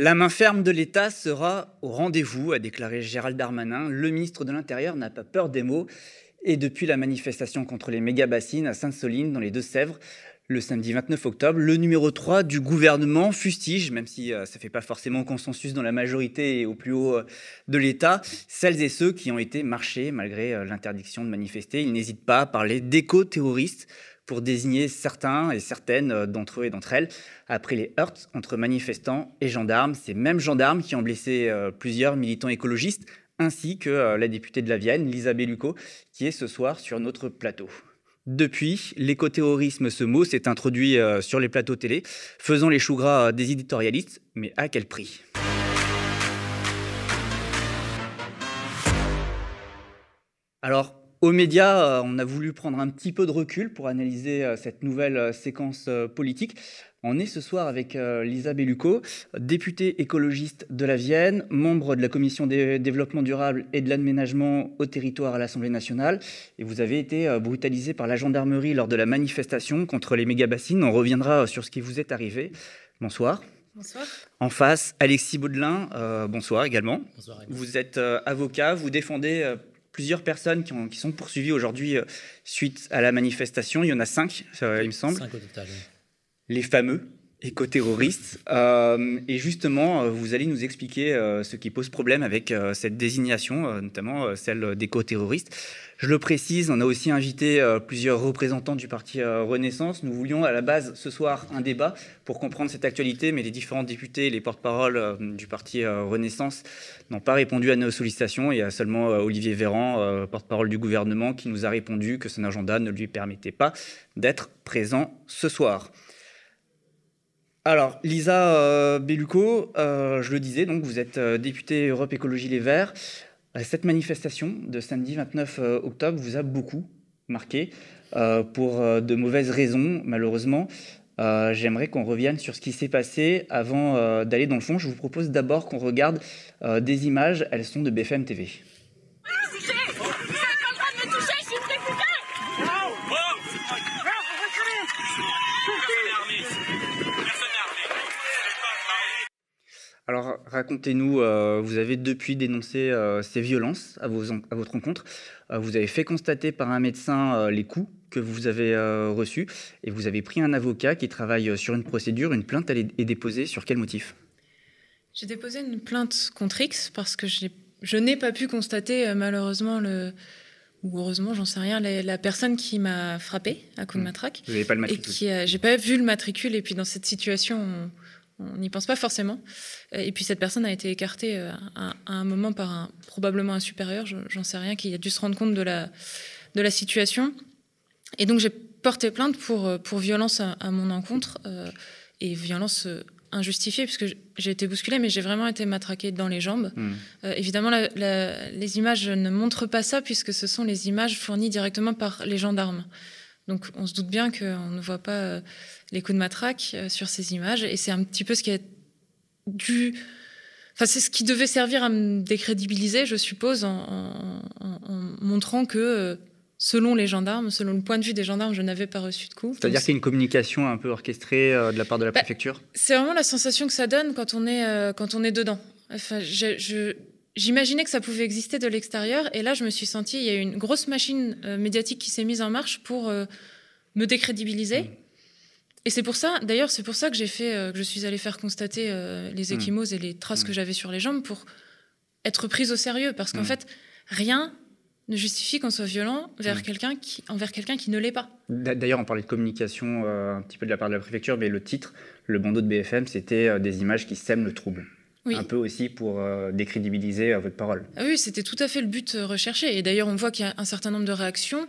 La main ferme de l'État sera au rendez-vous, a déclaré Gérald Darmanin. Le ministre de l'Intérieur n'a pas peur des mots. Et depuis la manifestation contre les méga-bassines à Sainte-Soline, dans les Deux-Sèvres, le samedi 29 octobre, le numéro 3 du gouvernement fustige, même si euh, ça ne fait pas forcément consensus dans la majorité et au plus haut euh, de l'État, celles et ceux qui ont été marchés malgré euh, l'interdiction de manifester. Il n'hésite pas à parler d'éco-terroristes pour désigner certains et certaines d'entre eux et d'entre elles. Après les heurts entre manifestants et gendarmes, ces mêmes gendarmes qui ont blessé plusieurs militants écologistes, ainsi que la députée de la Vienne, Lisa Bellucco, qui est ce soir sur notre plateau. Depuis, l'écoterrorisme, ce mot s'est introduit euh, sur les plateaux télé, faisant les choux gras des éditorialistes, mais à quel prix? Alors, aux médias, euh, on a voulu prendre un petit peu de recul pour analyser euh, cette nouvelle séquence politique. On est ce soir avec euh, Lisa Bellucco, députée écologiste de la Vienne, membre de la commission des développement durable et de l'aménagement au territoire à l'Assemblée nationale. Et vous avez été euh, brutalisée par la gendarmerie lors de la manifestation contre les méga-bassines. On reviendra sur ce qui vous est arrivé. Bonsoir. Bonsoir. En face, Alexis Baudelin, euh, bonsoir également. Bonsoir. Vous êtes avocat, vous défendez plusieurs personnes qui, qui sont poursuivies aujourd'hui suite à la manifestation. Il y en a cinq, il me semble. Cinq au total les fameux éco-terroristes. Euh, et justement, euh, vous allez nous expliquer euh, ce qui pose problème avec cette désignation, notamment celle d'éco-terroristes. Je le précise, on a aussi invité plusieurs représentants du parti Renaissance. Nous voulions à la base ce soir un débat pour comprendre cette actualité, mais les différents députés, les porte-paroles du parti Renaissance n'ont pas répondu à nos sollicitations. Il y a seulement Olivier Véran, porte-parole du gouvernement, qui nous a répondu que son agenda ne lui permettait pas d'être présent ce soir. Alors, Lisa euh, Bellucco, euh, je le disais, donc vous êtes euh, députée Europe Écologie Les Verts. Cette manifestation de samedi 29 octobre vous a beaucoup marqué pour de mauvaises raisons, malheureusement. J'aimerais qu'on revienne sur ce qui s'est passé avant d'aller dans le fond. Je vous propose d'abord qu'on regarde des images. Elles sont de BFM TV. Alors racontez-nous, euh, vous avez depuis dénoncé euh, ces violences à, votre rencontre. Euh, vous avez fait constater par un médecin les coups que vous avez reçus et vous avez pris un avocat qui travaille sur une procédure. Une plainte elle est déposée sur quel motif? J'ai déposé une plainte contre X parce que je n'ai pas pu constater malheureusement le, ou heureusement, j'en sais rien, la, personne qui m'a frappé à coup de hmm. matraque. Vous n'avez pas le matricule. J'ai pas vu le matricule et puis dans cette situation, on n'y pense pas forcément. Euh, et puis cette personne a été écartée euh, à, un moment par un, probablement un supérieur, j'en sais rien, qui a dû se rendre compte de la, de la situation. Et donc j'ai porté plainte pour, euh, pour violence à, mon encontre et violence injustifiée, puisque j'ai été bousculée, mais j'ai vraiment été matraquée dans les jambes. Hmm. évidemment, les images ne montrent pas ça, puisque ce sont les images fournies directement par les gendarmes. Donc on se doute bien qu'on ne voit pas les coups de matraque euh, sur ces images. Et c'est un petit peu ce qui a dû. Enfin, c'est ce qui devait servir à me décrédibiliser, je suppose, en, montrant que, euh, selon les gendarmes, selon le point de vue des gendarmes, je n'avais pas reçu de coups. C'est-à-dire qu'il y a une communication un peu orchestrée euh, de la part de la bah, préfecture? C'est vraiment la sensation que ça donne quand on est, quand on est dedans. Enfin, J'imaginais que ça pouvait exister de l'extérieur, et là, je me suis sentie, il y a une grosse machine médiatique qui s'est mise en marche pour me décrédibiliser. Mmh. Et c'est pour ça, d'ailleurs, c'est pour ça que j'ai fait, euh, que je suis allée faire constater euh, les échymoses hmm. et les traces que hmm. j'avais sur les jambes pour être prise au sérieux, parce qu'en fait, rien ne justifie qu'on soit violent vers quelqu'un qui, envers quelqu'un qui ne l'est pas. D'ailleurs, on parlait de communication euh, un petit peu de la part de la préfecture, mais le titre, le bandeau de BFM, c'était des images qui sèment le trouble. Un peu aussi pour décrédibiliser votre parole. Ah oui, c'était tout à fait le but recherché. Et d'ailleurs, on voit qu'il y a un certain nombre de réactions,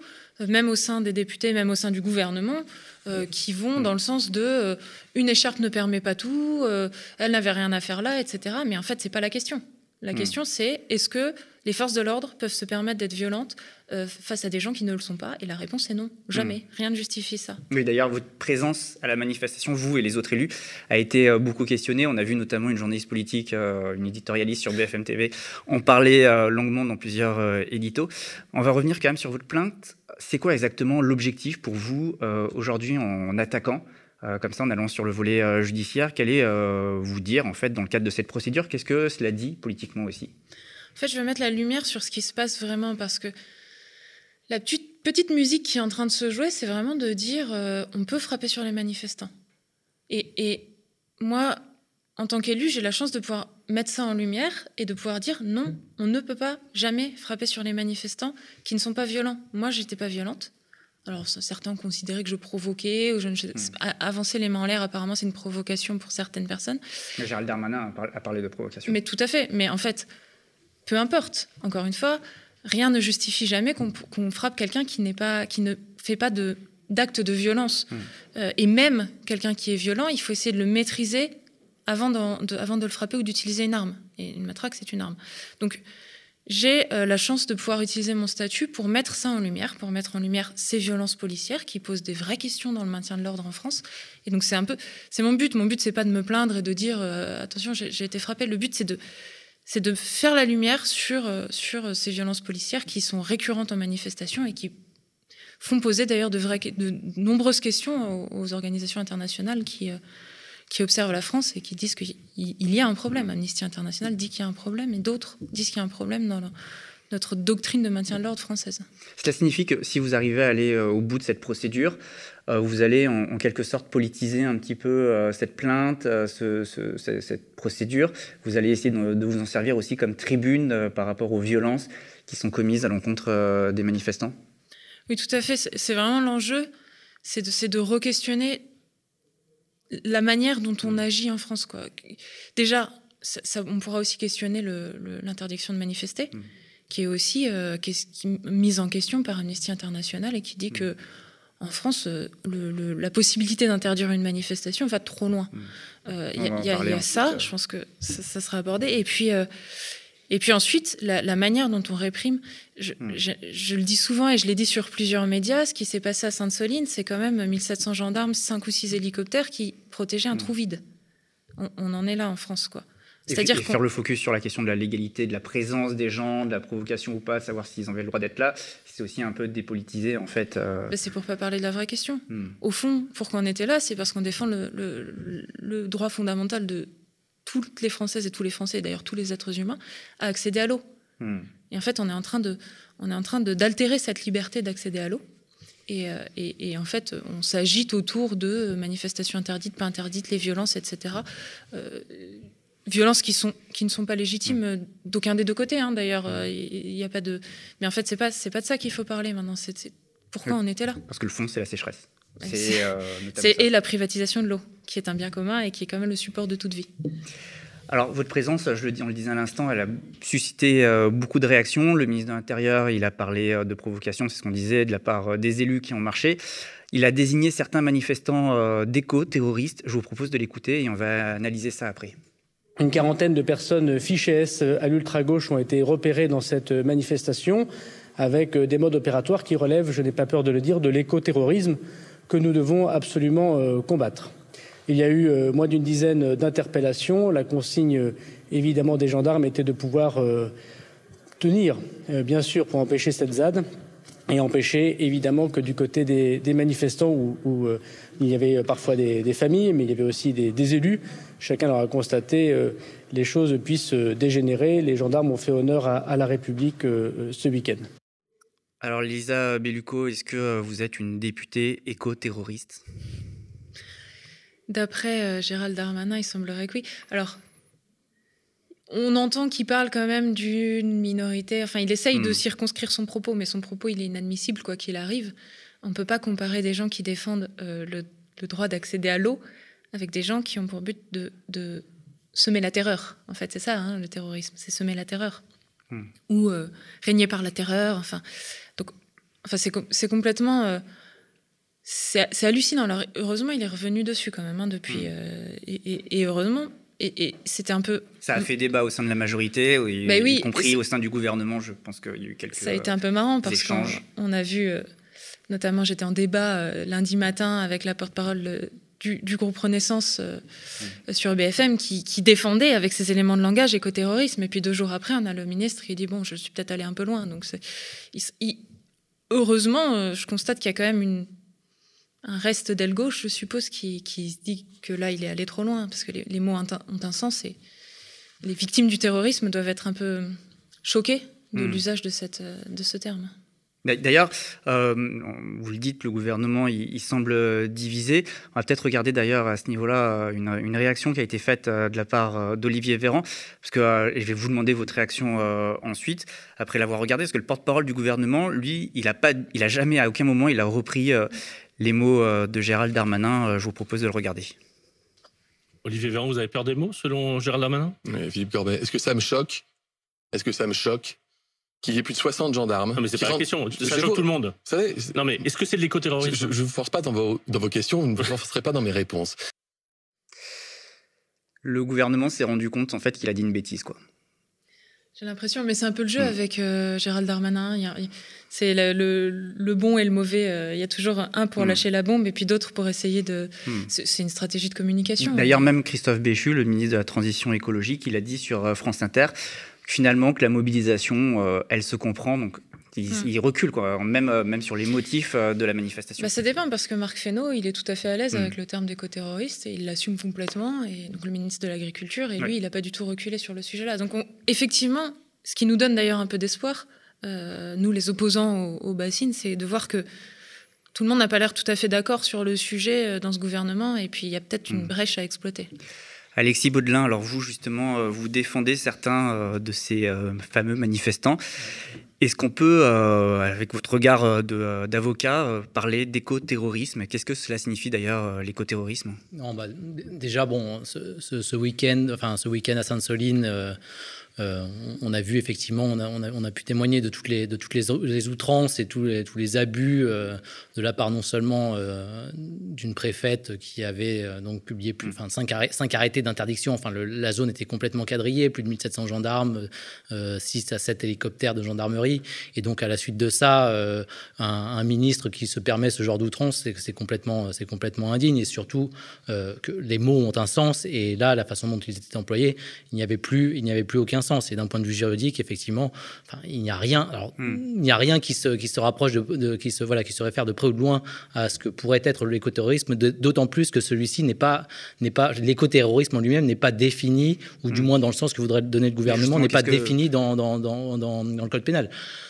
même au sein des députés, même au sein du gouvernement, euh, qui vont dans le sens de euh, une écharpe ne permet pas tout, euh, elle n'avait rien à faire là, etc. Mais en fait, c'est pas la question. La hmm. question, c'est est-ce que les forces de l'ordre peuvent se permettre d'être violentes face à des gens qui ne le sont pas? Et la réponse est non, jamais. Hmm. Rien ne justifie ça. Oui, d'ailleurs, votre présence à la manifestation, vous et les autres élus, a été beaucoup questionnée. On a vu notamment une journaliste politique, une éditorialiste sur BFM TV, en parler longuement dans plusieurs éditos. On va revenir quand même sur votre plainte c'est quoi exactement l'objectif pour vous euh, aujourd'hui en attaquant comme ça en allant sur le volet judiciaire. Qu'allez vous dire en fait dans le cadre de cette procédure Qu'est-ce que cela dit politiquement aussi? En fait, je vais mettre la lumière sur ce qui se passe vraiment parce que la petite, petite musique qui est en train de se jouer, c'est vraiment de dire on peut frapper sur les manifestants. Et, et moi, en tant qu'élu, j'ai la chance de pouvoir mettre ça en lumière et de pouvoir dire non, on ne peut pas jamais frapper sur les manifestants qui ne sont pas violents. Moi, j'étais pas violente. Alors certains considéraient que je provoquais ou je, hmm. avancer les mains en l'air. Apparemment, c'est une provocation pour certaines personnes. Mais Gérald Darmanin a parlé de provocation. Mais tout à fait. Mais en fait, peu importe. Encore une fois, rien ne justifie jamais qu'on frappe quelqu'un qui n'est pas, qui ne fait pas de d'actes de violence. Hmm. Euh, et même quelqu'un qui est violent, il faut essayer de le maîtriser avant de, avant de le frapper ou d'utiliser une arme. Et une matraque, c'est une arme. Donc, j'ai euh, la chance de pouvoir utiliser mon statut pour mettre ça en lumière, pour mettre en lumière ces violences policières qui posent des vraies questions dans le maintien de l'ordre en France. Et donc c'est un peu, c'est mon but. Mon but c'est pas de me plaindre et de dire euh, attention j'ai été frappé. Le but c'est de c'est de faire la lumière sur euh, sur ces violences policières qui sont récurrentes en manifestation et qui font poser d'ailleurs de, vraies, de nombreuses questions aux, aux organisations internationales qui qui observent la France et qui disent qu'il y a un problème. Amnesty International dit qu'il y a un problème et d'autres disent qu'il y a un problème dans notre doctrine de maintien de l'ordre française. Cela signifie que si vous arrivez à aller euh, au bout de cette procédure, euh, vous allez en, quelque sorte politiser un petit peu euh, cette plainte, cette procédure. Vous allez essayer de, vous en servir aussi comme tribune par rapport aux violences qui sont commises à l'encontre des manifestants Oui, tout à fait. C'est vraiment l'enjeu, c'est de, de re-questionner la manière dont on agit en France. Quoi. Déjà, ça, on pourra aussi questionner l'interdiction de manifester, mmh. qui est aussi euh, mise en question par Amnesty International et qui dit mmh. que en France, euh, la possibilité d'interdire une manifestation va trop loin. Mmh. Euh, il y, a ça, je pense que ça, sera abordé. Et puis, et puis ensuite, la, manière dont on réprime, hmm. je, le dis souvent et je l'ai dit sur plusieurs médias, ce qui s'est passé à Sainte-Soline, c'est quand même 1700 gendarmes, 5 ou 6 hélicoptères qui protégeaient un hmm. trou vide. On, en est là en France, quoi. C'est-à-dire faire le focus sur la question de la légalité, de la présence des gens, de la provocation ou pas, savoir s'ils avaient le droit d'être là, c'est aussi un peu dépolitisé en fait. Euh. C'est pour pas parler de la vraie question. Hmm. Au fond, pourquoi on était là, c'est parce qu'on défend le, droit fondamental de toutes les Françaises et tous les Français, et d'ailleurs tous les êtres humains, à accéder à l'eau. Hmm. Et en fait, on est en train de, on est en train d'altérer cette liberté d'accéder à l'eau. Et, euh, et, et, en fait, on s'agite autour de manifestations interdites, pas interdites, les violences, etc. Euh, violences qui sont qui ne sont pas légitimes hmm. d'aucun des deux côtés. Hein, D'ailleurs, euh, il n'y a pas de. Mais en fait, c'est pas c'est pas de ça qu'il faut parler maintenant. C'est pourquoi on était là. Parce que le fond, c'est la sécheresse. C'est et la privatisation de l'eau qui est un bien commun et qui est quand même le support de toute vie. Alors, votre présence, je le dis, on le disait à l'instant, elle a suscité euh, beaucoup de réactions. Le ministre de l'Intérieur, il a parlé euh, de provocation, c'est ce qu'on disait, de la part euh, des élus qui ont marché. Il a désigné certains manifestants d'éco-terroristes. Je vous propose de l'écouter et on va analyser ça après. Une quarantaine de personnes fichées S à l'ultra-gauche ont été repérées dans cette manifestation avec des modes opératoires qui relèvent, je n'ai pas peur de le dire, de l'éco-terrorisme que nous devons absolument combattre. Il y a eu euh, moins d'une dizaine d'interpellations. La consigne, euh, évidemment, des gendarmes était de pouvoir euh, tenir, bien sûr, pour empêcher cette ZAD et empêcher, évidemment, que du côté des, manifestants, où, il y avait parfois des, familles, mais il y avait aussi des, élus, chacun leur a constaté, les choses puissent dégénérer. Les gendarmes ont fait honneur à, la République ce week-end. Alors, Lisa Bellucco, est-ce que vous êtes une députée éco-terroriste? D'après euh, Gérald Darmanin, il semblerait que oui. Alors, on entend qu'il parle quand même d'une minorité. Enfin, il essaye de hmm. circonscrire son propos, mais son propos, il est inadmissible quoi qu'il arrive. On ne peut pas comparer des gens qui défendent euh, le, droit d'accéder à l'eau avec des gens qui ont pour but de, semer la terreur. En fait, c'est ça, hein, le terrorisme, c'est semer la terreur. Hmm. Ou euh, régner par la terreur. Enfin, enfin c'est complètement c'est hallucinant. Alors, heureusement, il est revenu dessus quand même hein, depuis. Hmm. Euh, et, heureusement. Et, c'était un peu. Ça a fait débat au sein de la majorité, bah y compris au sein du gouvernement. Je pense qu'il y a eu quelques. Ça a été un peu marrant parce qu'on a vu, euh, notamment, j'étais en débat euh, lundi matin avec la porte-parole du, groupe Renaissance hmm. sur BFM qui, défendait avec ses éléments de langage écoterrorisme. Et puis deux jours après, on a le ministre qui dit Bon, je suis peut-être allé un peu loin. Donc, heureusement, je constate qu'il y a quand même une un reste d'aile gauche, je suppose, qui, se dit que là, il est allé trop loin, parce que les, mots ont un, sens et les victimes du terrorisme doivent être un peu choquées de hmm. l'usage de, de ce terme. D'ailleurs, euh, vous le dites, le gouvernement, il, semble divisé. On va peut-être regarder d'ailleurs à ce niveau-là une, réaction qui a été faite euh, de la part euh, d'Olivier Véran, parce que je vais vous demander votre réaction ensuite, après l'avoir regardé, parce que le porte-parole du gouvernement, lui, il a pas, il a jamais, à aucun moment, il a repris les mots de Gérald Darmanin. je vous propose de le regarder. Olivier Véran, vous avez peur des mots, selon Gérald Darmanin? Philippe Corbet, est-ce que ça me choque? Est-ce que ça me choque? Qu'il y ait plus de 60 gendarmes. Non, mais c'est pas la question. Ça choque tout le monde. Vous savez, non, mais est-ce que c'est de l'écoterrorisme Je ne vous force pas dans vos, dans vos questions, vous ne me forcerez pas dans mes réponses. Le gouvernement s'est rendu compte, en fait, qu'il a dit une bêtise, quoi. J'ai l'impression, mais c'est un peu le jeu hmm. avec euh, Gérald Darmanin. C'est le, bon et le mauvais. Euh, il y a toujours un pour hmm. lâcher la bombe et puis d'autres pour essayer de. Hmm. C'est une stratégie de communication. D'ailleurs, même Christophe Béchu, le ministre de la Transition écologique, il a dit sur euh, France Inter finalement que la mobilisation, euh, elle se comprend. Donc, il, hmm. recule, quoi, même, euh, même sur les motifs euh, de la manifestation. Bah, ça dépend, parce que Marc Fesneau, il est tout à fait à l'aise hmm. avec le terme d'éco-terroriste et il l'assume complètement. Et donc, le ministre de l'Agriculture, et lui, il n'a pas du tout reculé sur le sujet-là. Donc, effectivement, ce qui nous donne d'ailleurs un peu d'espoir, nous, les opposants aux, bassines, c'est de voir que tout le monde n'a pas l'air tout à fait d'accord sur le sujet dans ce gouvernement, et puis il y a peut-être une hmm. brèche à exploiter. Alexis Baudelin, alors vous justement, euh, vous défendez certains euh, de ces euh, fameux manifestants. Est-ce qu'on peut, avec votre regard d'avocat, parler d'éco-terrorisme? Qu'est-ce que cela signifie d'ailleurs l'éco-terrorisme? Bah, déjà bon, ce, ce week-end, enfin ce week-end à Sainte-Soline euh, on a vu effectivement, on a, pu témoigner de toutes les, de toutes les, outrances et tous les, tous les abus euh, de la part non seulement euh, d'une préfète qui avait donc publié plus, enfin, cinq, arrêtés d'interdiction. Enfin, la zone était complètement quadrillée, plus de 1700 gendarmes, 6 à 7 hélicoptères de gendarmerie. Et donc, à la suite de ça, un, ministre qui se permet ce genre d'outrance, c'est complètement, complètement indigne. Et surtout, que les mots ont un sens. Et là, la façon dont ils étaient employés, il n'y avait plus, il n'y avait plus aucun et d'un point de vue juridique, effectivement, enfin, il n'y a rien. Alors, hmm. il n'y a rien qui se, qui se rapproche de, qui se voilà, qui se réfère de près ou de loin à ce que pourrait être l'écoterrorisme. D'autant plus que celui-ci n'est pas, n'est pas l'écoterrorisme en lui-même n'est pas défini, ou du hmm. moins dans le sens que voudrait donner le gouvernement, n'est pas défini dans, dans, dans, dans, le code pénal.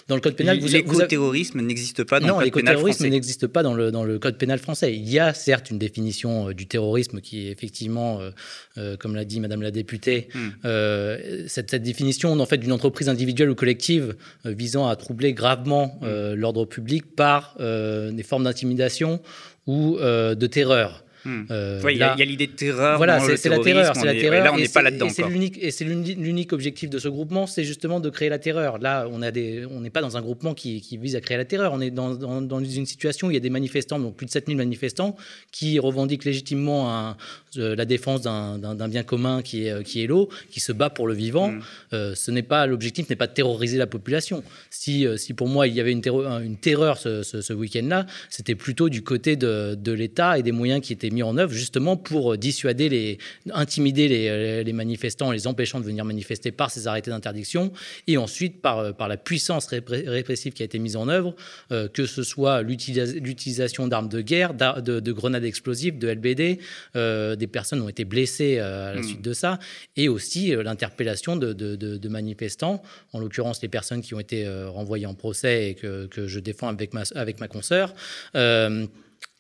Dans le code pénal, l'écoterrorisme n'existe pas dans le code pénal français. Non, n'existe pas dans le dans le code pénal français. Il y a certes une définition euh, du terrorisme qui est effectivement, euh, euh, comme l'a dit Madame la députée, hmm. cette, cette définition en fait d'une entreprise individuelle ou collective visant à troubler gravement euh, mm. l'ordre public par des formes d'intimidation ou de terreur. Hmm. Euh, il y a, l'idée de terreur. Voilà, c'est la terreur. C'est la terreur. là, on n'est pas là-dedans. Et c'est l'unique objectif de ce groupement, c'est justement de créer la terreur. Là, on n'est pas dans un groupement qui, vise à créer la terreur. On est dans, une situation où il y a des manifestants, donc plus de 7000 manifestants, qui revendiquent légitimement euh, la défense d'un bien commun qui est, qui est l'eau, qui se bat pour le vivant. Hmm. Euh, ce n'est pas l'objectif, n'est pas de terroriser la population. Si, si pour moi il y avait une terreur, une terreur ce, week-end-là, c'était plutôt du côté de, de l'État et des moyens qui étaient mis en œuvre justement pour dissuader, les, intimider les, les, manifestants en les empêchant de venir manifester par ces arrêtés d'interdiction et ensuite par, par la puissance répressive qui a été mise en œuvre, euh, que ce soit l'utilisation d'armes de guerre, de, grenades explosives, de LBD, euh, des personnes ont été blessées euh, à la hmm. suite de ça, et aussi l'interpellation de, de, manifestants, en l'occurrence les personnes qui ont été renvoyées en procès et que, que je défends avec ma, avec ma consoeur.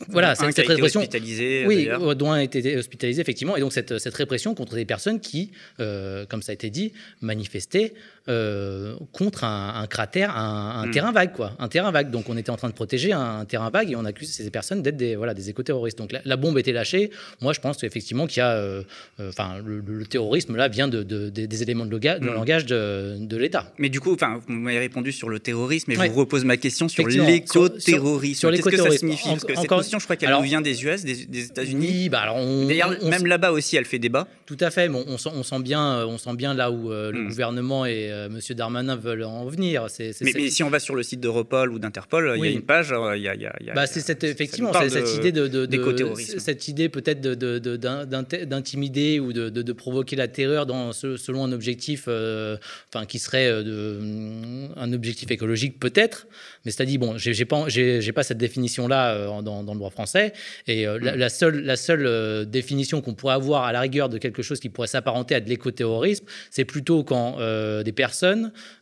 Voilà, cette, cette répression. Hospitalisé, oui, Audouin a été hospitalisé, effectivement. Et donc, cette, cette répression contre des personnes qui, euh, comme ça a été dit, manifestaient euh, contre un, cratère, un, hmm. terrain vague, quoi. Un terrain vague. Donc, on était en train de protéger un, terrain vague et on accuse ces personnes d'être des, voilà, des éco-terroristes. Donc, la, bombe était lâchée. Moi, je pense effectivement qu'il y a. Euh, enfin, le, terrorisme, là, vient de, des éléments de, hmm. langage de, l'État. Mais du coup, vous m'avez répondu sur le terrorisme, et je vous repose ma question sur l'éco-terrorisme. Sur, Qu'est-ce que ça signifie? Je crois qu'elle vient des US, des, États-Unis. Oui, bah alors même là-bas aussi, elle fait débat. Tout à fait. Bon, on, sent, on, sent, bien, on sent bien là où euh, le hmm. gouvernement est, euh, Monsieur Darmanin veulent en venir. mais, mais, si on va sur le site d'Europol ou d'Interpol, il y a une page. Il y a, bah, c'est cette, effectivement c'est cette idée de, de, de cette idée peut-être d'intimider ou de, provoquer la terreur dans, selon un objectif, enfin qui serait un objectif écologique peut-être. Mais c'est-à-dire bon, j'ai pas j'ai pas cette définition là dans, dans, le droit français. Et mm. la, seule la seule définition qu'on pourrait avoir à la rigueur de quelque chose qui pourrait s'apparenter à de l'écoterrorisme, c'est plutôt quand euh, des personnes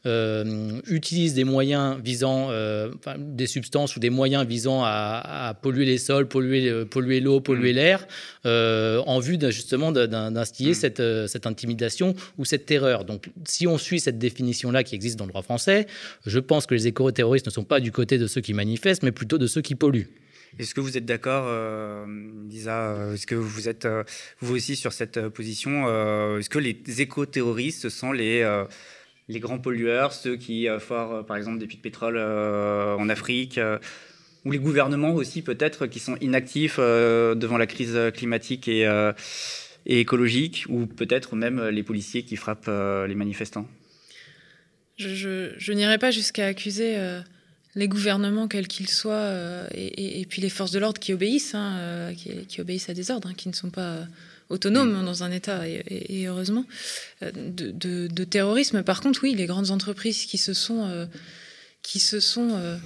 euh, utilisent des moyens visant, euh, des substances ou des moyens visant à, polluer les sols, polluer, polluer l'eau, polluer mm. l'air, en vue justement d'instiller mm. cette, cette intimidation ou cette terreur. Donc, si on suit cette définition-là qui existe dans le droit français, je pense que les écoterroristes ne sont pas du côté de ceux qui manifestent, mais plutôt de ceux qui polluent. Est-ce que vous êtes d'accord, euh, Lisa euh, Est-ce que vous êtes euh, vous aussi sur cette position Est-ce que les éco-terroristes sont les, les grands pollueurs, ceux qui forent par exemple des puits de pétrole en Afrique ou les gouvernements aussi peut-être qui sont inactifs devant la crise climatique et, écologique, ou peut-être même les policiers qui frappent les manifestants. Je, n'irai pas jusqu'à accuser les gouvernements, quels qu'ils soient, euh, et, puis les forces de l'ordre qui obéissent, hein, euh, qui, obéissent à des ordres, hein, qui ne sont pas euh, autonomes mm. dans un État, et, heureusement, de, terrorisme. Par contre, oui, les grandes entreprises qui se sont, qui se sont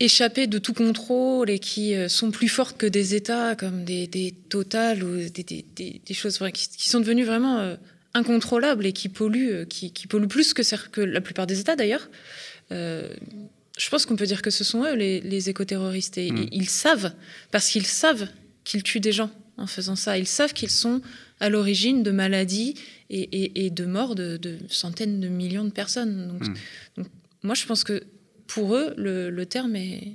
échappées de tout contrôle et qui sont plus fortes que des États comme des, des Total ou des, choses qui, sont devenues vraiment incontrôlables et qui polluent, qui, polluent plus que, que la plupart des États d'ailleurs je pense qu'on peut dire que ce sont eux les, les écoterroristes. Et, hmm. ils savent, parce qu'ils savent qu'ils tuent des gens en faisant ça. Ils savent qu'ils sont à l'origine de maladies et, de morts de, centaines de millions de personnes. Hmm. Donc, moi, je pense que pour eux, le, terme est,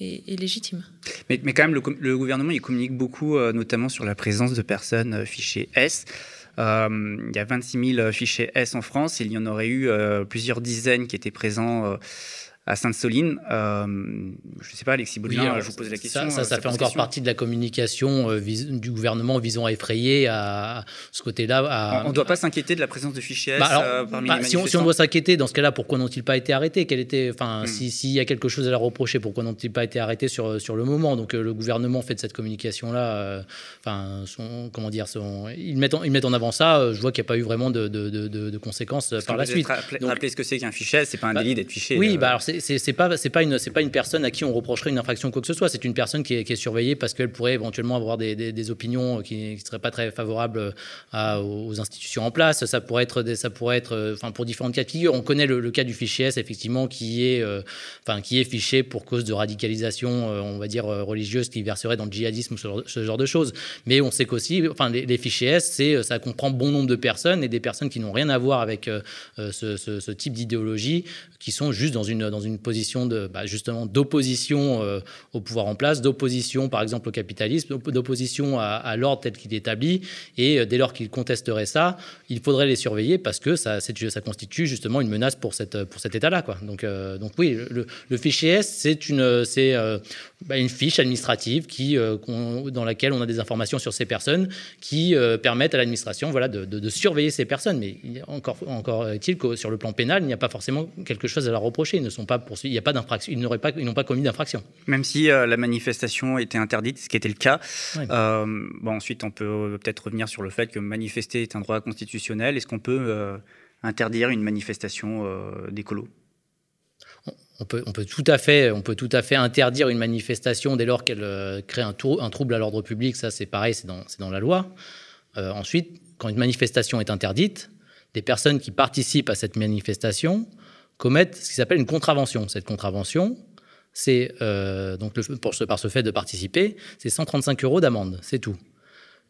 est, légitime. Mais, mais, quand même, le, gouvernement, il communique beaucoup, euh, notamment sur la présence de personnes euh, fichées S. Euh, il y a 26 000 fichiers S en France. Il y en aurait eu plusieurs dizaines qui étaient présents à Sainte-Soline. Euh, je ne sais pas, Alexis Baudin, je vous pose la question. Ça, ça, euh, fait encore partie de la communication euh, du gouvernement visant à effrayer à, ce côté-là. On ne doit pas s'inquiéter de la présence de fichiers bah, parmi bah, les si, on, si on, doit s'inquiéter, dans ce cas-là, pourquoi n'ont-ils pas été arrêtés? Quel était, enfin, hmm. s'il y a quelque chose à leur reprocher, pourquoi n'ont-ils pas été arrêtés sur, sur le moment? Donc le gouvernement fait de cette communication-là, enfin, comment dire, ils, mettent en, ils mettent en avant ça. je vois qu'il n'y a pas eu vraiment de, de, de, conséquences par la suite. Rappelez ce que c'est qu'un fichier, c'est pas un bah, délit d'être fiché. Oui, bah alors c'est pas pas une c'est pas une personne à qui on reprocherait une infraction ou quoi que ce soit. C'est une personne qui est, surveillée parce qu'elle pourrait éventuellement avoir des, des, opinions qui ne seraient pas très favorables à, aux institutions en place. Ça pourrait être ça pourrait être enfin pour différentes cas de figure. On connaît le, cas du fichier S effectivement qui est euh, qui est fiché pour cause de radicalisation euh, on va dire euh, religieuse qui verserait dans le djihadisme ce, ce genre de choses. Mais on sait qu'aussi enfin les, fichiers S c'est ça comprend bon nombre de personnes et des personnes qui n'ont rien à voir avec ce, ce, type d'idéologie qui sont juste dans une une position de, bah, justement d'opposition euh, au pouvoir en place, d'opposition par exemple au capitalisme, d'opposition à, l'ordre tel qu'il est établi. Et euh, dès lors qu'ils contesteraient ça, il faudrait les surveiller parce que ça, constitue justement une menace pour, cet État-là. Euh, donc oui, le, fichier S, c'est une, c'est, bah, une fiche administrative qui, dans laquelle on a des informations sur ces personnes qui permettent à l'administration voilà, de, surveiller ces personnes. Mais encore, encore est-il que sur le plan pénal, il n'y a pas forcément quelque chose à leur reprocher. Ils ne sont pas poursuivis il n'y a pas d'infraction, ils n'auraient pas, ils n'ont pas commis d'infraction. Même si euh, la manifestation était interdite, ce qui était le cas. Euh, bon, ensuite, on peut euh, peut-être revenir sur le fait que manifester est un droit constitutionnel. Est-ce qu'on peut interdire une manifestation d'écolo? On peut, on, peut tout à fait, on peut tout à fait interdire une manifestation dès lors qu'elle crée un, un, trouble à l'ordre public. Ça, c'est pareil, c'est dans, dans, la loi. ensuite, quand une manifestation est interdite, des personnes qui participent à cette manifestation commettent ce qui s'appelle une contravention. Cette contravention, c'est euh, donc pour ce, par ce fait de participer, c'est 135 euros d'amende, c'est tout.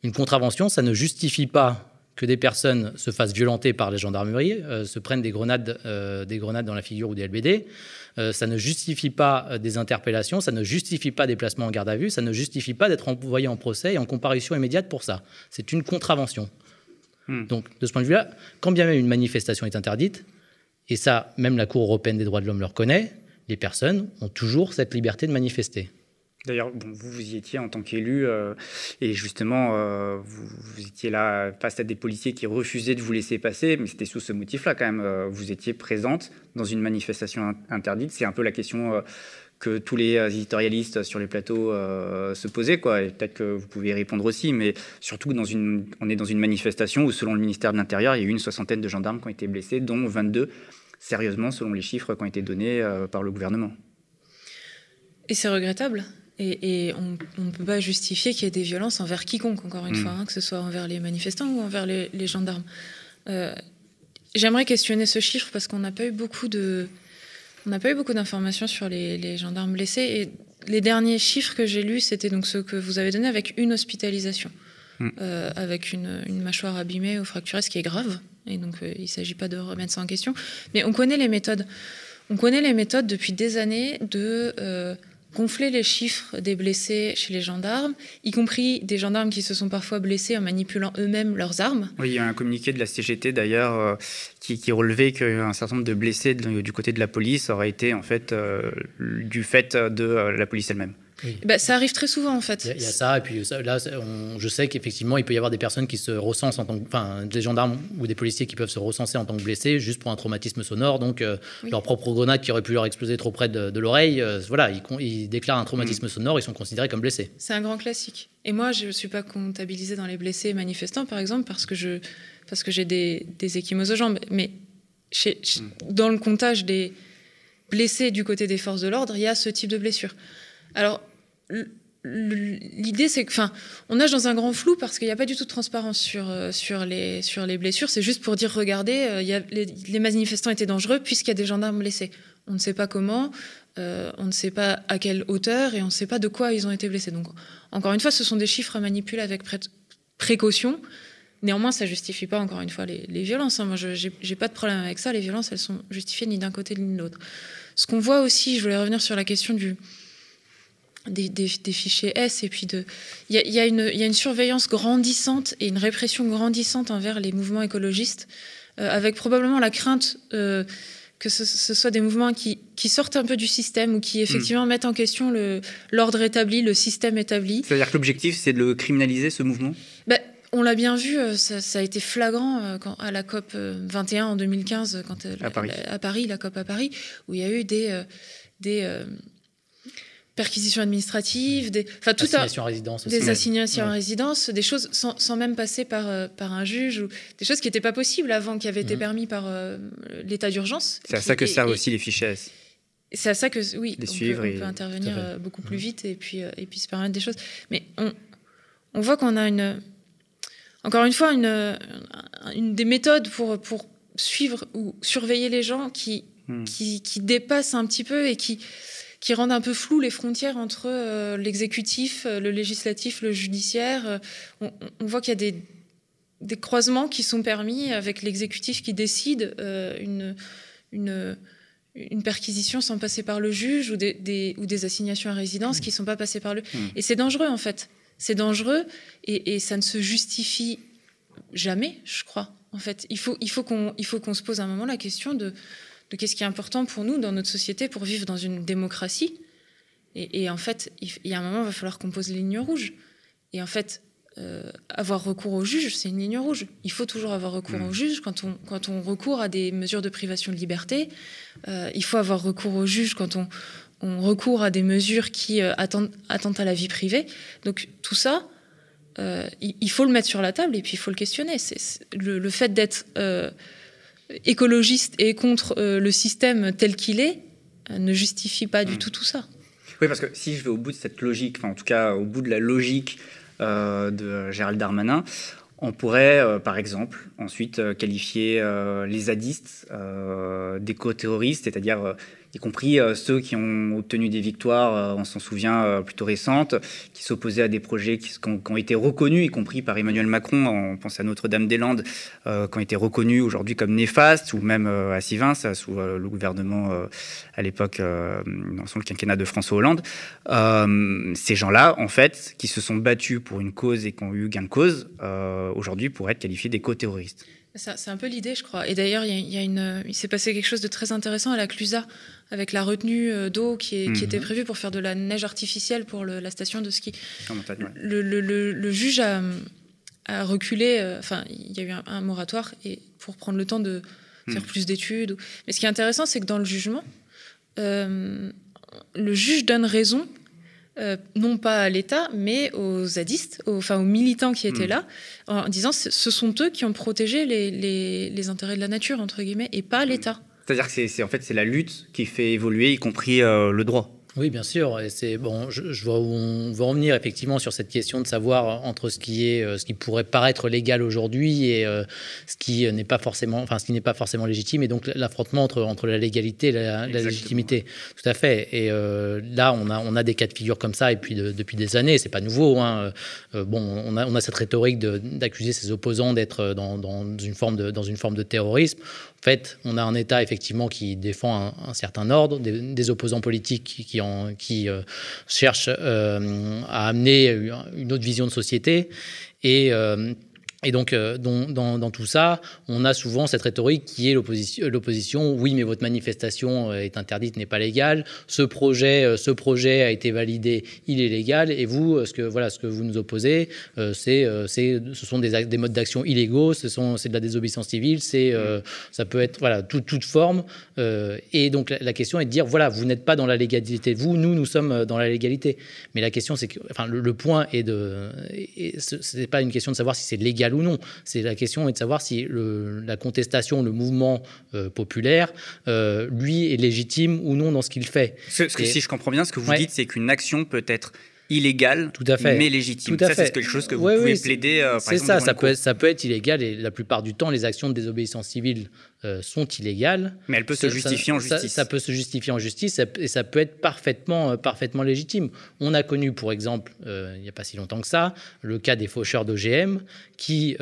Une contravention, ça ne justifie pas que des personnes se fassent violenter par les gendarmeries, euh, se prennent des grenades, euh, des grenades dans la figure ou des LBD. ça ne justifie pas des interpellations, ça ne justifie pas des placements en garde à vue, ça ne justifie pas d'être envoyé en procès et en comparution immédiate pour ça. C'est une contravention. Hmm. Donc, de ce point de vue-là, quand bien même une manifestation est interdite, et ça, même la Cour européenne des droits de l'homme le reconnaît, les personnes ont toujours cette liberté de manifester. D'ailleurs, vous, vous y étiez en tant qu'élu, euh, et justement, euh, vous, vous, étiez là face à des policiers qui refusaient de vous laisser passer, mais c'était sous ce motif-là quand même. Euh, vous étiez présente dans une manifestation interdite. C'est un peu la question que tous les éditorialistes sur les plateaux se posaient, quoi. Et peut-être que vous pouvez y répondre aussi, mais surtout, dans une, on est dans une manifestation où, selon le ministère de l'Intérieur, il y a eu une soixantaine de gendarmes qui ont été blessés, dont 22 sérieusement, selon les chiffres qui ont été donnés par le gouvernement. Et c'est regrettable. Et, on ne peut pas justifier qu'il y ait des violences envers quiconque, encore une mm. fois, hein, que ce soit envers les manifestants ou envers les, gendarmes. Euh, j'aimerais questionner ce chiffre parce qu'on n'a pas eu beaucoup de, on n'a pas eu beaucoup d'informations sur les, gendarmes blessés. Et les derniers chiffres que j'ai lus, c'était donc ceux que vous avez donnés avec une hospitalisation, mm. euh, avec une, mâchoire abîmée ou fracturée, ce qui est grave. Et donc, euh, il ne s'agit pas de remettre ça en question. Mais on connaît les méthodes. On connaît les méthodes depuis des années de gonfler les chiffres des blessés chez les gendarmes, y compris des gendarmes qui se sont parfois blessés en manipulant eux-mêmes leurs armes. Oui, il y a un communiqué de la CGT d'ailleurs euh, qui, relevait qu'un certain nombre de blessés du côté de la police auraient été en fait euh, du fait de euh, la police elle-même. Bah, ça arrive très souvent en fait. Il y, a ça, et puis là, je sais qu'effectivement, il peut y avoir des personnes qui se recensent en tant que. Enfin, des gendarmes ou des policiers qui peuvent se recenser en tant que blessés juste pour un traumatisme sonore. Donc, euh, leur propre grenade qui aurait pu leur exploser trop près de, l'oreille, euh, voilà, ils, ils, déclarent un traumatisme mm. sonore, ils sont considérés comme blessés. C'est un grand classique. Et moi, je ne suis pas comptabilisée dans les blessés manifestants, par exemple, parce que j'ai parce que des, des aux jambes. Mais chez, mm. dans le comptage des blessés du côté des forces de l'ordre, il y a ce type de blessure. Alors, l'idée c'est que enfin on nage dans un grand flou parce qu'il n'y a pas du tout de transparence sur euh, sur les sur les blessures. C'est juste pour dire regardez euh, les, manifestants étaient dangereux puisqu'il y a des gendarmes blessés. On ne sait pas comment euh, on ne sait pas à quelle hauteur et on ne sait pas de quoi ils ont été blessés. Donc encore une fois ce sont des chiffres à manipuler avec précaution. Néanmoins ça justifie pas encore une fois les, violences hein. moi je j'ai pas de problème avec ça. Les violences elles sont justifiées ni d'un côté ni de l'autre. Ce qu'on voit aussi je voulais revenir sur la question du des, fichiers S et puis de il y a, une surveillance grandissante et une répression grandissante envers les mouvements écologistes euh, avec probablement la crainte euh, que ce, soit des mouvements qui, sortent un peu du système ou qui hmm. effectivement mettent en question l'ordre établi, le système établi. C'est-à-dire que l'objectif, c'est de le criminaliser, ce mouvement? Ben, On l'a bien vu, euh, ça, a été flagrant quand, à la COP 21 en 2015, quand, à, Paris. La, à Paris, la COP à Paris, où il y a eu des, des, perquisitions administratives, des, enfin, tout assignations à résidence des assignations à résidence, des choses sans, sans même passer par, euh, par un juge, ou des choses qui n'étaient pas possibles avant, qui avaient été mhm. permis par euh, l'état d'urgence. C'est à ça que servent aussi les fichiers. C'est à ça que, oui, on, peut, on peut, intervenir euh, beaucoup plus mhm. vite et puis, et puis se permettre des choses. Mais on, on voit qu'on a une, encore une fois, une, une des méthodes pour, pour suivre ou surveiller les gens qui, hmm. qui, qui dépassent un petit peu et qui qui rendent un peu flou les frontières entre euh, l'exécutif, euh, le législatif, le judiciaire. Euh, on, voit qu'il y a des, des, croisements qui sont permis avec l'exécutif qui décide une, une, une, perquisition sans passer par le juge ou des, ou des assignations à résidence qui ne sont pas passées par le... Mmh. Et c'est dangereux en fait. C'est dangereux et, et, ça ne se justifie jamais, je crois. En fait, il faut, il faut qu'on se pose à un moment la question de de qu'est-ce qui est important pour nous dans notre société pour vivre dans une démocratie? Et, en fait, il, y a un moment, il va falloir qu'on pose les lignes rouges. Et en fait, euh, avoir recours au juge, c'est une ligne rouge. Il faut toujours avoir recours mmh. au juge quand on, quand on recourt à des mesures de privation de liberté. Euh, il faut avoir recours au juge quand on, on recourt à des mesures qui euh, attendent, à la vie privée. Donc tout ça, il, faut le mettre sur la table et puis il faut le questionner. C'est, le, le, fait d'être écologiste et contre euh, le système tel qu'il est euh, ne justifie pas du hmm. tout tout ça. Oui, parce que si je vais au bout de cette logique, enfin en tout cas au bout de la logique euh, de Gérald Darmanin, on pourrait, par exemple, ensuite qualifier les zadistes d'éco-terroristes, c'est-à-dire y compris euh, ceux qui ont obtenu des victoires, euh, on s'en souvient, euh, plutôt récentes, qui s'opposaient à des projets qui, ont, été reconnus, y compris par Emmanuel Macron, on pense à Notre-Dame-des-Landes, qui ont été reconnus aujourd'hui comme néfastes, ou même à Sivins, sous le gouvernement à l'époque, sous le quinquennat de François Hollande. ces gens-là, en fait, qui se sont battus pour une cause et qui ont eu gain de cause, aujourd'hui pourraient être qualifiés d'éco-terroristes. C'est un peu l'idée, je crois. Et d'ailleurs, il, y a une, il s'est passé quelque chose de très intéressant à la Clusa, avec la retenue euh, d'eau qui, qui, était mhm. prévue pour faire de la neige artificielle pour la station de ski. Le, le, le, juge a, a reculé, euh, enfin, il y a eu un, moratoire et pour prendre le temps de faire mhm. plus d'études. Mais ce qui est intéressant, c'est que dans le jugement, euh, le juge donne raison euh, non pas à l'État, mais aux zadistes, aux, enfin aux militants qui étaient hmm. là, en disant ce sont eux qui ont protégé les, intérêts de la nature, entre guillemets, et pas hmm. l'État. C'est-à-dire que c'est en fait c'est la lutte qui fait évoluer, y compris euh, le droit. Oui, bien sûr. Et c'est bon. Je, vois où on va en venir effectivement sur cette question de savoir entre ce qui est, euh, ce qui pourrait paraître légal aujourd'hui et euh, ce qui n'est pas forcément, enfin ce qui n'est pas forcément légitime. Et donc l'affrontement entre entre la légalité et la, légitimité. Tout à fait. Et euh, là, on a on a des cas de figure comme ça et puis depuis des années. C'est pas nouveau. Hein. bon, on a on a cette rhétorique d'accuser ses opposants d'être dans, dans, une forme de dans une forme de terrorisme. En fait, on a un État effectivement qui défend un, certain ordre, des, opposants politiques qui, en, euh, cherchent euh, à amener une autre vision de société. Et euh, et donc, euh, dans, tout ça, on a souvent cette rhétorique qui est l'opposition. Oui, mais votre manifestation euh, est interdite, n'est pas légale. Ce projet, euh, ce projet a été validé, il est légal. Et vous, ce que voilà, ce que vous nous opposez, c'est, c'est, ce sont des, des modes d'action illégaux. Ce sont, c'est de la désobéissance civile. C'est, ça peut être voilà, toute forme. et donc, la, question est de dire voilà, vous n'êtes pas dans la légalité. Vous, nous, nous sommes dans la légalité. Mais la question, c'est que, enfin, le, point est de, ce n'est pas une question de savoir si c'est légal ou non. C'est la question est de savoir si la contestation, le mouvement euh, populaire, euh, lui, est légitime ou non dans ce qu'il fait. Parce que si je comprends bien, ce que vous dites, c'est qu'une action peut être illégal, Tout à fait. mais légitime. Tout à ça, c'est quelque chose que vous pouvez plaider. Euh, c'est ça, ça peut, être, ça peut être illégal et la plupart du temps, les actions de désobéissance civile euh, sont illégales. Mais elle peut se justifier en justice. Ça, peut se justifier en justice et ça peut être parfaitement, euh, parfaitement légitime. On a connu, pour exemple, euh, il n'y a pas si longtemps que ça, le cas des faucheurs d'OGM qui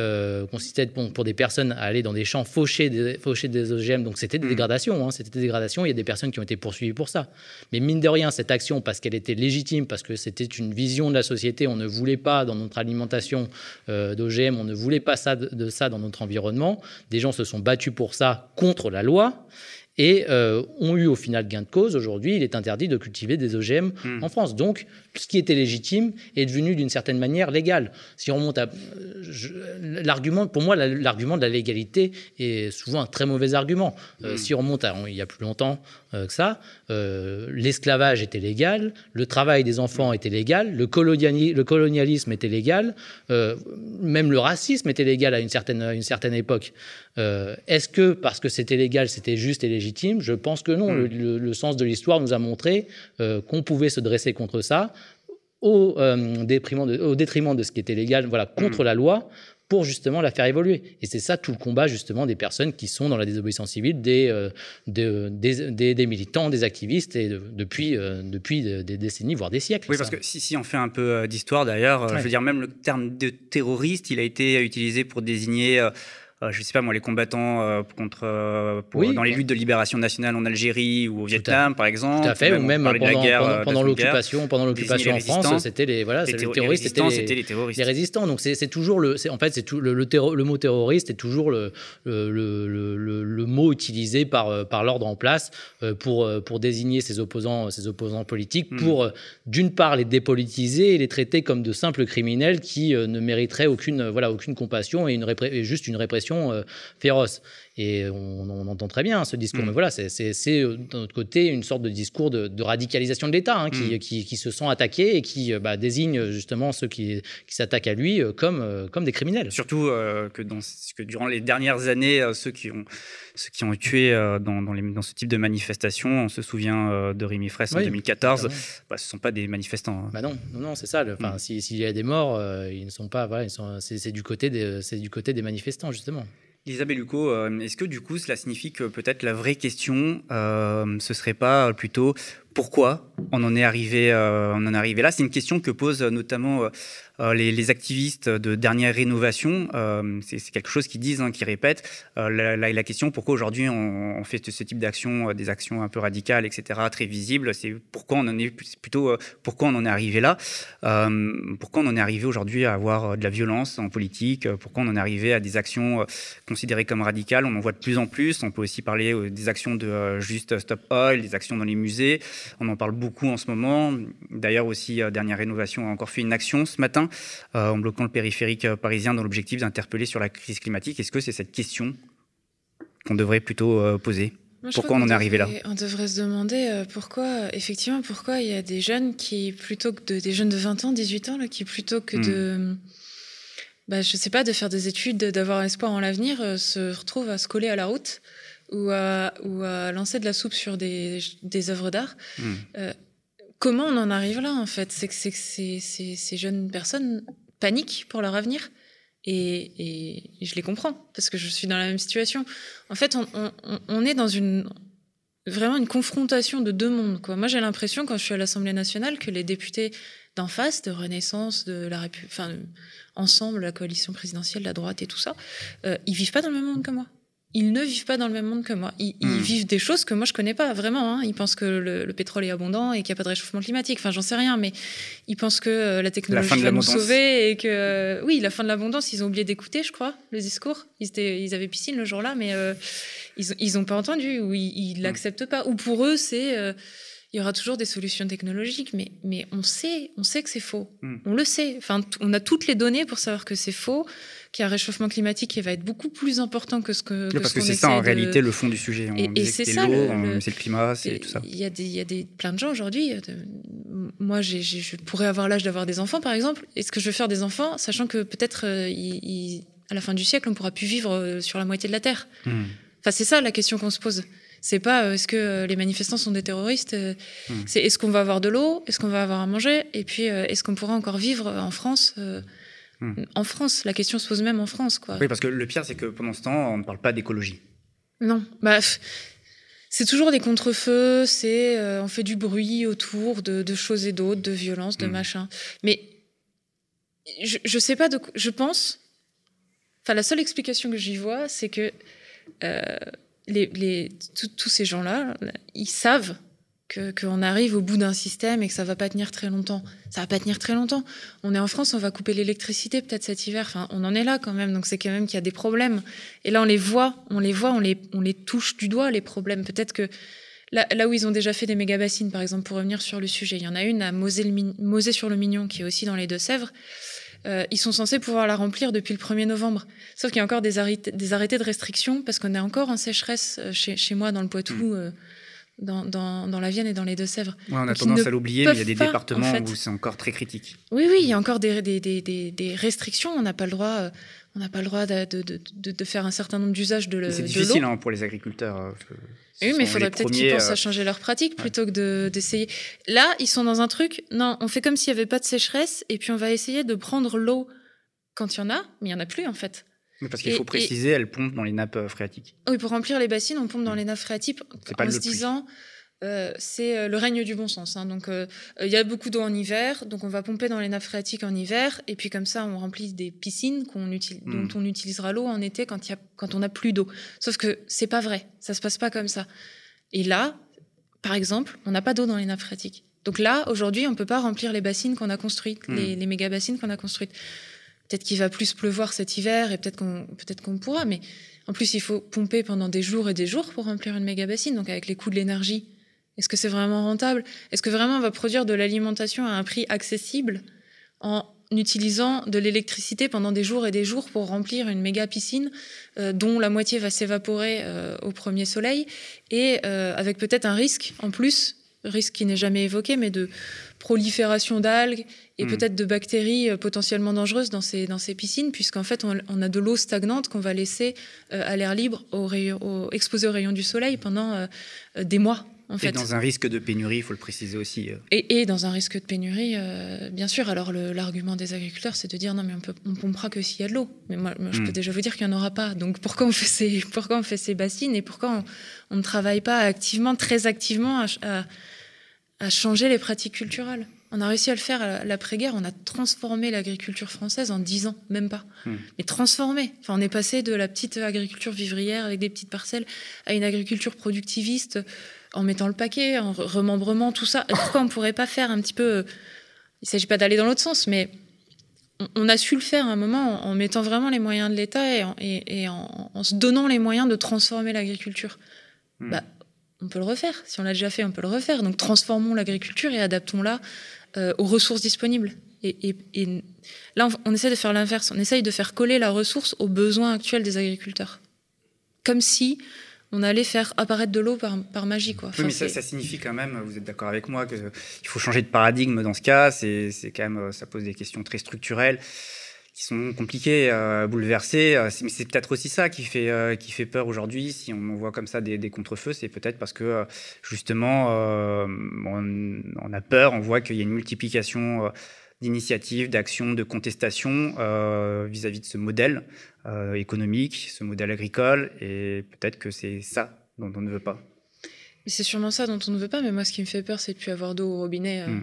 consistait pour, pour, des personnes à aller dans des champs faucher des, faucher des OGM. Donc c'était des mm. dégradations. Hein, c'était des dégradations. Il y a des personnes qui ont été poursuivies pour ça. Mais mine de rien, cette action, parce qu'elle était légitime, parce que c'était une vision de la société, on ne voulait pas dans notre alimentation d'OGM, on ne voulait pas ça, de ça dans notre environnement. Des gens se sont battus pour ça contre la loi et euh, ont eu au final gain de cause. Aujourd'hui, il est interdit de cultiver des OGM hmm. en France. Donc, ce qui était légitime est devenu d'une certaine manière légal. Si on remonte à l'argument, pour moi, l'argument de la légalité est souvent un très mauvais argument. Euh, hmm. Si on remonte à il y a plus longtemps euh, que ça, l'esclavage était légal, le travail des enfants était légal, le, le colonialisme était légal, même le racisme était légal à une certaine, à une certaine époque. Est-ce que parce que c'était légal, c'était juste et légitime? Je pense que non. Hmm. Le, sens de l'histoire nous a montré euh, qu'on pouvait se dresser contre ça au, euh, détriment de, au, détriment de, ce qui était légal, voilà, contre hmm. la loi, pour justement la faire évoluer. Et c'est ça tout le combat justement des personnes qui sont dans la désobéissance civile, des, euh, des, des, militants, des activistes, et depuis, depuis des décennies, voire des siècles. Oui, parce que si, si on fait un peu d'histoire d'ailleurs, je veux dire, même le terme de terroriste, il a été utilisé pour désigner euh, je sais pas moi, les combattants euh, contre, euh, dans les luttes de libération nationale en Algérie ou au Vietnam, par exemple. Tout à fait, ou même pendant, pendant, l'occupation, pendant l'occupation en France, c'était les voilà, les, terroristes, c'était les, terroristes, les résistants. Donc c'est toujours le, en fait c'est tout le, le, le, mot terroriste est toujours le, le, mot utilisé par par l'ordre en place pour pour désigner ses opposants ses opposants politiques, hmm. pour d'une part les dépolitiser et les traiter comme de simples criminels qui ne mériteraient aucune voilà aucune compassion et une et juste une répression euh, féroce. Et on, entend très bien ce discours. Mm. Mais voilà, c'est euh, d'un autre côté une sorte de discours de, radicalisation de l'État hein, mm. qui, qui, se sent attaqués et qui euh, bah, désigne justement ceux qui, qui s'attaquent à lui comme, comme des criminels. Surtout que, dans, que durant les dernières années, ceux qui ont, ceux qui ont tué dans, dans, les, dans, ce type de manifestation, on se souvient de Rémi Fraisse en 2014, bah, ce ne sont pas des manifestants. Hein. Bah non, non, non c'est ça. Mm. S'il y a des morts, ils ne sont pas. Voilà, c'est du, côté des, du côté des manifestants, justement. Isabelle Lucot, euh, est-ce que du coup cela signifie que peut-être la vraie question, euh, ce serait pas plutôt Pourquoi on en est arrivé, on en est arrivé là C'est une question que pose notamment euh, les, activistes de dernière rénovation, euh, c'est quelque chose qu'ils disent, hein, qu'ils répètent. Euh, la, la, question pourquoi aujourd'hui on, fait ce type d'action, des actions un peu radicales, etc., très visibles, c'est pourquoi on en est plutôt pourquoi on en est arrivé là, pourquoi on en est arrivé aujourd'hui à avoir de la violence en politique, pourquoi on en est arrivé à des actions considérées comme radicales. On en voit de plus en plus. On peut aussi parler des actions de juste Stop Oil, des actions dans les musées. On en parle beaucoup en ce moment. D'ailleurs aussi, dernière rénovation a encore fait une action ce matin euh, en bloquant le périphérique euh, parisien dans l'objectif d'interpeller sur la crise climatique. Est-ce que c'est cette question qu'on devrait plutôt euh, poser? Pourquoi on en est arrivé là? On devrait se demander pourquoi, effectivement, pourquoi il y a des jeunes qui, plutôt que de, des jeunes de 20 ans, 18 ans, là, qui plutôt que de, hmm. bah, je sais pas, de faire des études, d'avoir espoir en l'avenir, se retrouvent à se coller à la route ou à, ou à lancer de la soupe sur des, des œuvres d'art. Hmm comment on en arrive là, en fait? C'est que, ces, jeunes personnes paniquent pour leur avenir. Et, je les comprends, parce que je suis dans la même situation. En fait, on, est dans une vraiment une confrontation de deux mondes. Quoi. Moi, j'ai l'impression, quand je suis à l'Assemblée nationale, que les députés d'en face, de Renaissance, de la République, enfin, ensemble, la coalition présidentielle, la droite et tout ça, euh, ils vivent pas dans le même monde que moi ils ne vivent pas dans le même monde que moi. Ils, hmm. vivent des choses que moi je connais pas vraiment. Hein. Ils pensent que le, pétrole est abondant et qu'il n'y a pas de réchauffement climatique. Enfin, j'en sais rien, mais ils pensent que euh, la technologie va nous sauver et que euh, oui, la fin de l'abondance. Ils ont oublié d'écouter, je crois, le discours. Ils, étaient, ils avaient piscine le jour-là, mais euh, ils, ils ont pas entendu ou ils, hmm. l'acceptent pas. Ou pour eux, c'est il y aura toujours des solutions technologiques, mais, mais on sait, on sait que c'est faux. Hmm. On le sait. Enfin, on a toutes les données pour savoir que c'est faux, qu'il y a un réchauffement climatique qui va être beaucoup plus important que ce que. parce que c'est ça en réalité le fond du sujet. et, c'est ça. C'est le climat, c'est tout ça. Il y a des, y a des plein de gens aujourd'hui. Euh, moi, je pourrais avoir l'âge d'avoir des enfants, par exemple. Est-ce que je veux faire des enfants, sachant que peut-être euh, à la fin du siècle, on pourra plus vivre euh, sur la moitié de la Terre? Hmm. Enfin, c'est ça la question qu'on se pose. C'est pas euh, est-ce que euh, les manifestants sont des terroristes. Euh, hmm. C'est est-ce qu'on va avoir de l'eau, est-ce qu'on va avoir à manger, et puis est-ce qu'on pourra encore vivre en France. Hmm. En France, la question se pose même en France, quoi. Oui, parce que le pire, c'est que pendant ce temps, on ne parle pas d'écologie. Non, bah, c'est toujours des contre-feux, c'est on fait du bruit autour de, choses et d'autres, de violence, de hmm. machin. Mais je, je sais pas de, je pense. Enfin, la seule explication que j'y vois, c'est que les, tous ces gens-là, ils savent qu'on arrive au bout d'un système et que ça va pas tenir très longtemps. Ça va pas tenir très longtemps. On est en France, on va couper l'électricité peut-être cet hiver. Enfin, on en est là quand même, donc c'est quand même qu'il y a des problèmes. Et là, on les voit, on les voit, on les, on les touche du doigt les problèmes. Peut-être que là, là, où ils ont déjà fait des méga bassines, par exemple, pour revenir sur le sujet, il y en a une à Mosée-sur-le-Mignon qui est aussi dans les Deux-Sèvres. Euh, ils sont censés pouvoir la remplir depuis le 1er novembre. Sauf qu'il y a encore des, arrêtés, des arrêtés de restriction parce qu'on est encore en sécheresse euh, chez, chez moi dans le Poitou. Hmm. Euh, dans, dans, dans, la Vienne et dans les Deux-Sèvres. on a tendance à l'oublier, mais il y a des départements où c'est encore très critique. Oui, oui, il y a encore des, des, des, des restrictions. On n'a pas le droit, on n'a pas le droit de, de, de, de, faire un certain nombre d'usages de l'eau. C'est difficile hein, pour les agriculteurs. Oui, mais il faudrait peut-être qu'ils pensent à changer leurs pratiques plutôt que d'essayer. Là, ils sont dans un truc. Non, on fait comme s'il n'y avait pas de sécheresse et puis on va essayer de prendre l'eau quand il y en a, mais il n'y en a plus en fait. Parce qu'il faut préciser, elle pompe dans les nappes euh, phréatiques. Oui, pour remplir les bassines, on pompe dans mm. les nappes phréatiques en se disant. Euh, c'est euh, le règne du bon sens. Hein. Donc, il y a beaucoup d'eau en hiver, donc on va pomper dans les nappes phréatiques en hiver, et puis comme ça, on remplit des piscines qu'on utilise, dont mm. on utilisera l'eau en été quand, y a, quand on n'a plus d'eau. Sauf que c'est pas vrai, ça se passe pas comme ça. Et là, par exemple, on n'a pas d'eau dans les nappes phréatiques. Donc là, aujourd'hui, on peut pas remplir les bassines qu'on a construites, mm. les, les méga bassines qu'on a construites. Peut-être qu'il va plus pleuvoir cet hiver et peut-être qu'on peut-être qu'on pourra, mais en plus il faut pomper pendant des jours et des jours pour remplir une méga bassine. Donc avec les coûts de l'énergie, est-ce que c'est vraiment rentable? Est-ce que vraiment on va produire de l'alimentation à un prix accessible en utilisant de l'électricité pendant des jours et des jours pour remplir une méga piscine euh, dont la moitié va s'évaporer euh, au premier soleil et euh, avec peut-être un risque en plus, risque qui n'est jamais évoqué, mais de prolifération d'algues et hmm. peut-être de bactéries euh, potentiellement dangereuses dans ces, dans ces piscines, puisqu'en fait, on, a de l'eau stagnante qu'on va laisser euh, à l'air libre, au rayon, au, exposée aux rayons du soleil pendant euh, des mois. En et dans un risque de pénurie, il faut le préciser aussi. Et, et dans un risque de pénurie, bien sûr. Alors l'argument des agriculteurs, c'est de dire non, mais on, peut, on pompera que s'il y a de l'eau. Mais moi, je hmm. peux déjà vous dire qu'il n'y en aura pas. Donc pourquoi on fait ces, pourquoi on fait ces bassines et pourquoi on, ne travaille pas activement, très activement à à changer les pratiques culturelles? On a réussi à le faire à l'après-guerre. On a transformé l'agriculture française en dix ans, même pas. Hmm. Mais transformé. Enfin, on est passé de la petite agriculture vivrière avec des petites parcelles à une agriculture productiviste en mettant le paquet, en remembrement, tout ça. pourquoi on ne pourrait pas faire un petit peu. Il ne s'agit pas d'aller dans l'autre sens, mais on, a su le faire à un moment en, mettant vraiment les moyens de l'État et, en, se donnant les moyens de transformer l'agriculture. Hmm. Bah, on peut le refaire. Si on l'a déjà fait, on peut le refaire. Donc transformons l'agriculture et adaptons-la euh, aux ressources disponibles. Et, là, on, essaie de faire l'inverse. On essaye de faire coller la ressource aux besoins actuels des agriculteurs. Comme si on allait faire apparaître de l'eau par, magie. Quoi. oui, mais ça, ça, signifie quand même, vous êtes d'accord avec moi, qu'il faut changer de paradigme dans ce cas. C'est quand même, ça pose des questions très structurelles qui sont compliqués à bouleverser. Euh, mais c'est peut-être aussi ça qui fait, euh, qui fait peur aujourd'hui. Si on voit comme ça des, des contre-feux, c'est peut-être parce que euh, justement, on, a peur, on voit qu'il y a une multiplication d'initiatives, d'actions, de contestations vis-à-vis de ce modèle économique, ce modèle agricole. Et peut-être que c'est ça dont on ne veut pas. C'est sûrement ça dont on ne veut pas, mais moi, ce qui me fait peur, c'est de plus avoir d'eau au robinet. Hmm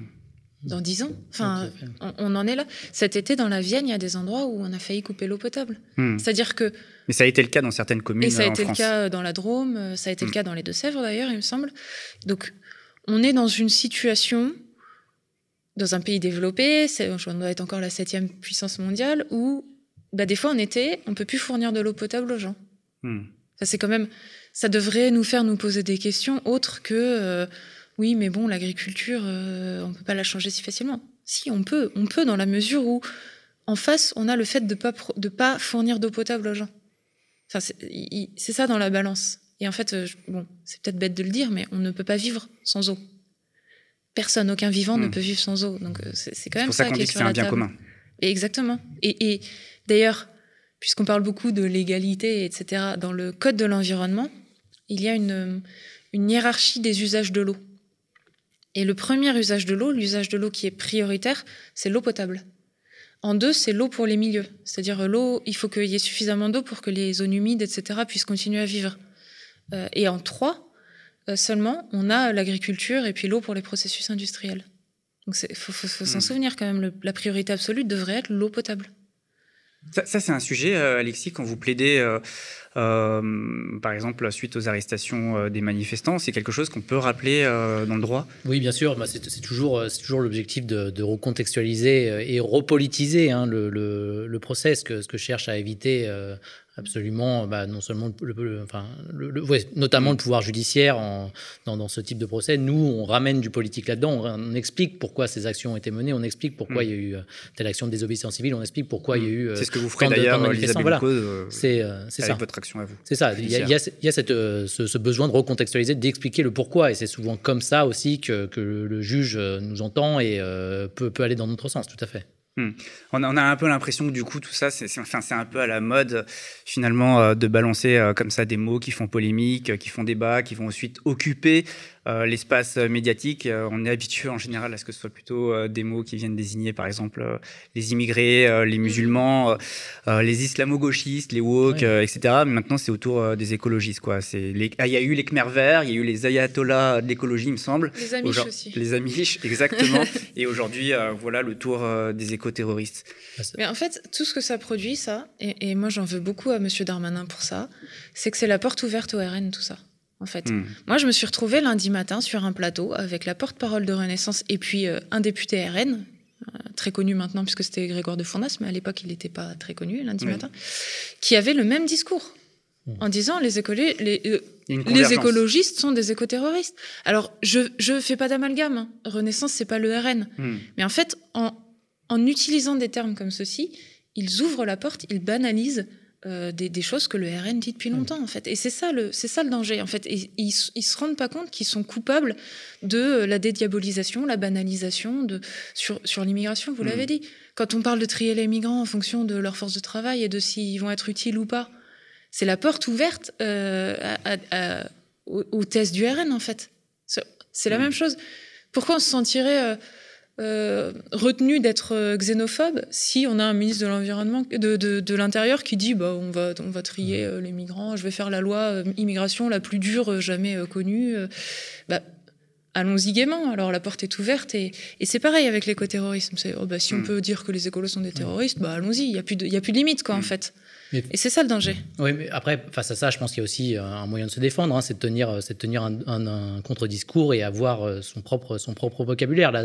dans dix ans. Enfin, on, en est là. Cet été, dans la Vienne, il y a des endroits où on a failli couper l'eau potable. Hmm. C'est-à-dire que. Mais ça a été le cas dans certaines communes. Et ça a euh, été le cas euh, dans la Drôme, euh, ça a été le hmm. cas dans les Deux-Sèvres d'ailleurs, il me semble. Donc, on est dans une situation, dans un pays développé, on doit être encore la septième puissance mondiale, où bah, des fois en été, on peut plus fournir de l'eau potable aux gens. Hmm. Ça, c'est quand même. Ça devrait nous faire nous poser des questions autres que oui, mais bon, l'agriculture, euh, on ne peut pas la changer si facilement. Si, on peut, on peut dans la mesure où, en face, on a le fait de ne pas, de pas fournir d'eau potable aux gens. Enfin, c'est ça dans la balance. Et en fait, euh, bon, c'est peut-être bête de le dire, mais on ne peut pas vivre sans eau. Personne, aucun vivant ne hmm. peut vivre sans eau. Donc euh, c'est quand même ça, qui est sur la table. Commun. exactement. Et, et d'ailleurs, puisqu'on parle beaucoup de l'égalité, etc., dans le code de l'environnement, il y a une, une hiérarchie des usages de l'eau. Et le premier usage de l'eau, l'usage de l'eau qui est prioritaire, c'est l'eau potable. En deux, c'est l'eau pour les milieux. C'est-à-dire l'eau, il faut qu'il y ait suffisamment d'eau pour que les zones humides, etc., puissent continuer à vivre. Euh, et en trois, seulement, on a l'agriculture et puis l'eau pour les processus industriels. Donc il faut, s'en hmm. souvenir quand même, la priorité absolue devrait être l'eau potable. Ça, c'est un sujet, euh, Alexis, quand vous plaidez euh, par exemple, suite aux arrestations euh, des manifestants, c'est quelque chose qu'on peut rappeler euh, dans le droit? Oui, bien sûr. Bah, c'est toujours, toujours l'objectif de, recontextualiser et repolitiser hein, le, le, procès, ce que, ce que cherche à éviter absolument, bah, non seulement le, enfin, le, notamment le pouvoir judiciaire en, dans, ce type de procès. Nous, on ramène du politique là-dedans, on, explique pourquoi ces actions ont été menées, on explique pourquoi il y a eu euh, telle action de désobéissance civile, on explique pourquoi il y a eu. c'est ce que vous ferez d'ailleurs, voilà. c'est euh, ça. votre action à vous. C'est ça. Il y a, il y a, cette, euh, ce, besoin de recontextualiser, d'expliquer le pourquoi, et c'est souvent comme ça aussi que, que le juge nous entend et peut, peut aller dans notre sens, tout à fait. Hmm. On, a, un peu l'impression que du coup tout ça, c'est enfin, un peu à la mode finalement euh, de balancer euh, comme ça des mots qui font polémique, euh, qui font débat, qui vont ensuite occuper l'espace médiatique, euh, on est habitué en général à ce que ce soit plutôt euh, des mots qui viennent désigner, par exemple, les immigrés, les musulmans, les islamo-gauchistes, les woke, etc. Mais maintenant, c'est autour des écologistes. Quoi. Les... Ah, il y a eu les Khmer verts, il y a eu les ayatollahs de l'écologie, il me semble. Les amiches aussi. Les amiches, exactement. Et aujourd'hui, voilà le tour des éco-terroristes. Mais en fait, tout ce que ça produit, ça, et, et moi j'en veux beaucoup à M. Darmanin pour ça, c'est que c'est la porte ouverte au RN, tout ça en fait. Hmm. Moi, je me suis retrouvée lundi matin sur un plateau avec la porte-parole de Renaissance et puis euh, un député RN, euh, très connu maintenant puisque c'était Grégoire de Fournas, mais à l'époque, il n'était pas très connu lundi matin, qui avait le même discours hmm. en disant les, les, euh, les écologistes sont des écoterroristes. Alors, je ne fais pas d'amalgame. Hein. Renaissance, c'est pas le RN. Hmm. Mais en fait, en, en utilisant des termes comme ceci, ils ouvrent la porte, ils banalisent euh, des, choses que le RN dit depuis longtemps, en fait. Et c'est ça le, c'est ça le danger, en fait. Et ils, ils se rendent pas compte qu'ils sont coupables de la dédiabolisation, la banalisation de, sur, sur l'immigration, vous l'avez mm. dit. Quand on parle de trier les migrants en fonction de leur force de travail et de s'ils vont être utiles ou pas, c'est la porte ouverte euh, au, test du RN, en fait. C'est la mm. même chose. Pourquoi on se sentirait... Euh, euh, retenu d'être euh, xénophobe si on a un ministre de l'environnement, de, de, l'intérieur qui dit bah on va on va trier euh, les migrants, je vais faire la loi immigration la plus dure jamais connue. Bah, allons-y gaiement. Alors la porte est ouverte et, c'est pareil avec l'écoterrorisme. Oh, bah, si on mm. peut dire que les écolos sont des terroristes, bah, allons-y. Il n'y a, plus de, a plus de limite, quoi, en fait. Et c'est ça le danger. Oui, mais après, face à ça, je pense qu'il y a aussi un moyen de se défendre, hein, c'est de tenir, de tenir un, contre-discours et avoir son propre, son propre vocabulaire. Là,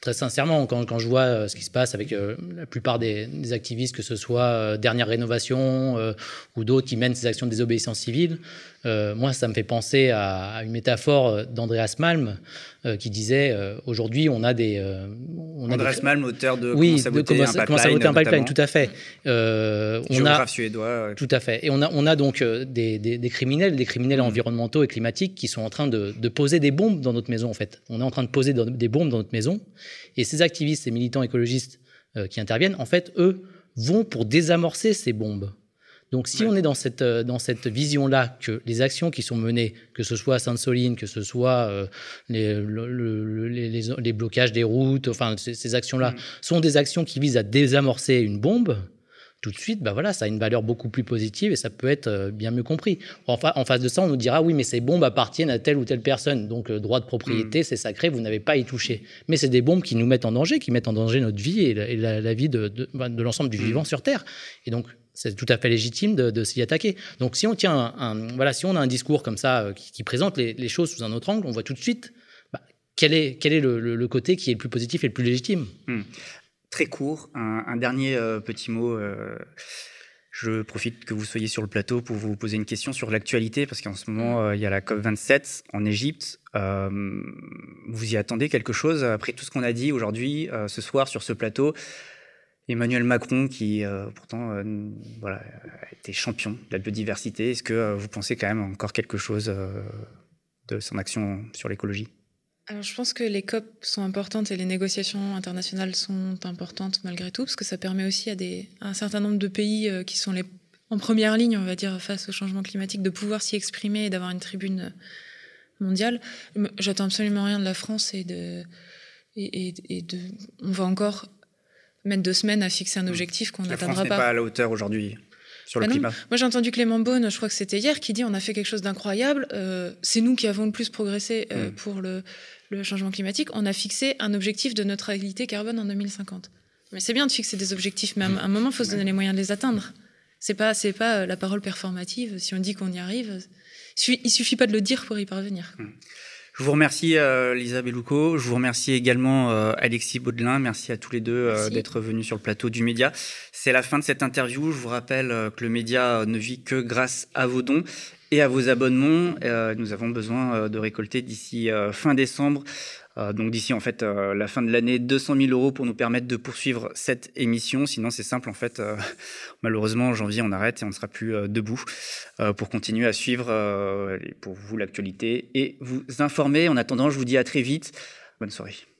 très sincèrement, quand, je vois euh, ce qui se passe avec la plupart des, activistes, que ce soit Dernière Rénovation ou d'autres qui mènent ces actions de désobéissance civile, euh, moi, ça me fait penser à, une métaphore d'Andreas Malm euh, qui disait euh, aujourd'hui, on a des. on Andreas Malm, auteur de oui, Comment saboter, un, pipeline, comment saboter un pipeline. Tout à fait. on a, suédois. Tout à fait. Et on a, on a donc des, des, criminels, des criminels mm. environnementaux et climatiques qui sont en train de, de, poser des bombes dans notre maison, en fait. On est en train de poser des bombes dans notre maison. Et ces activistes, ces militants écologistes qui interviennent, en fait, eux, vont pour désamorcer ces bombes. Donc si on est dans cette, euh, dans cette vision-là, que les actions qui sont menées, que ce soit à Sainte-Soline, que ce soit euh, les, les, blocages des routes, enfin ces, actions-là, mm. sont des actions qui visent à désamorcer une bombe, tout de suite, bah voilà, ça a une valeur beaucoup plus positive et ça peut être euh, bien mieux compris. En, en face de ça, on nous dira oui, mais ces bombes appartiennent à telle ou telle personne, donc le droit de propriété, mm. c'est sacré, vous n'avez pas à y toucher. Mais c'est des bombes qui nous mettent en danger, qui mettent en danger notre vie et la, vie de, de, bah, de l'ensemble du mm. vivant sur Terre. Et donc, c'est tout à fait légitime de, s'y attaquer. Donc si on tient a un discours comme ça euh, qui, présente les, choses sous un autre angle, on voit tout de suite bah, quel est, quel est le, côté qui est le plus positif et le plus légitime. Hmm. Très court, un, dernier euh, petit mot. Euh, je profite que vous soyez sur le plateau pour vous poser une question sur l'actualité, parce qu'en ce moment, il y a la COP27 en Égypte. vous y attendez quelque chose après tout ce qu'on a dit aujourd'hui, ce soir, sur ce plateau? Emmanuel Macron, qui euh, pourtant euh, voilà, été champion de la biodiversité, est-ce que euh, vous pensez quand même encore quelque chose de son action sur l'écologie? Alors, je pense que les COP sont importantes et les négociations internationales sont importantes malgré tout, parce que ça permet aussi à, des, un certain nombre de pays qui sont en première ligne, on va dire, face au changement climatique, de pouvoir s'y exprimer et d'avoir une tribune mondiale. J'attends absolument rien de la France et de, et de, on va encore mettre deux semaines à fixer un hmm. objectif qu'on n'atteindra pas. pas à la hauteur aujourd'hui sur le bah climat. Moi, j'ai entendu Clément Beaune, je crois que c'était hier, qui dit on a fait quelque chose d'incroyable. Euh, c'est nous qui avons le plus progressé euh, hmm. pour le, le, changement climatique. On a fixé un objectif de neutralité carbone en 2050. Mais c'est bien de fixer des objectifs, mais à un moment, il faut se donner les moyens de les atteindre. C'est pas, c'est pas euh, la parole performative. Si on dit qu'on y arrive, il suffit pas de le dire pour y parvenir. Hmm. Je vous remercie euh, Lisa Bellouco, je vous remercie également euh, Alexis Baudelin, merci à tous les deux euh, d'être venus sur le plateau du Média. C'est la fin de cette interview, je vous rappelle que le Média ne vit que grâce à vos dons et à vos abonnements. nous avons besoin de récolter d'ici fin décembre donc d'ici en fait euh, la fin de l'année, 200 000 euros pour nous permettre de poursuivre cette émission. Sinon c'est simple en fait, euh, malheureusement en janvier on arrête et on ne sera plus debout pour continuer à suivre pour vous l'actualité et vous informer. En attendant, je vous dis à très vite. Bonne soirée.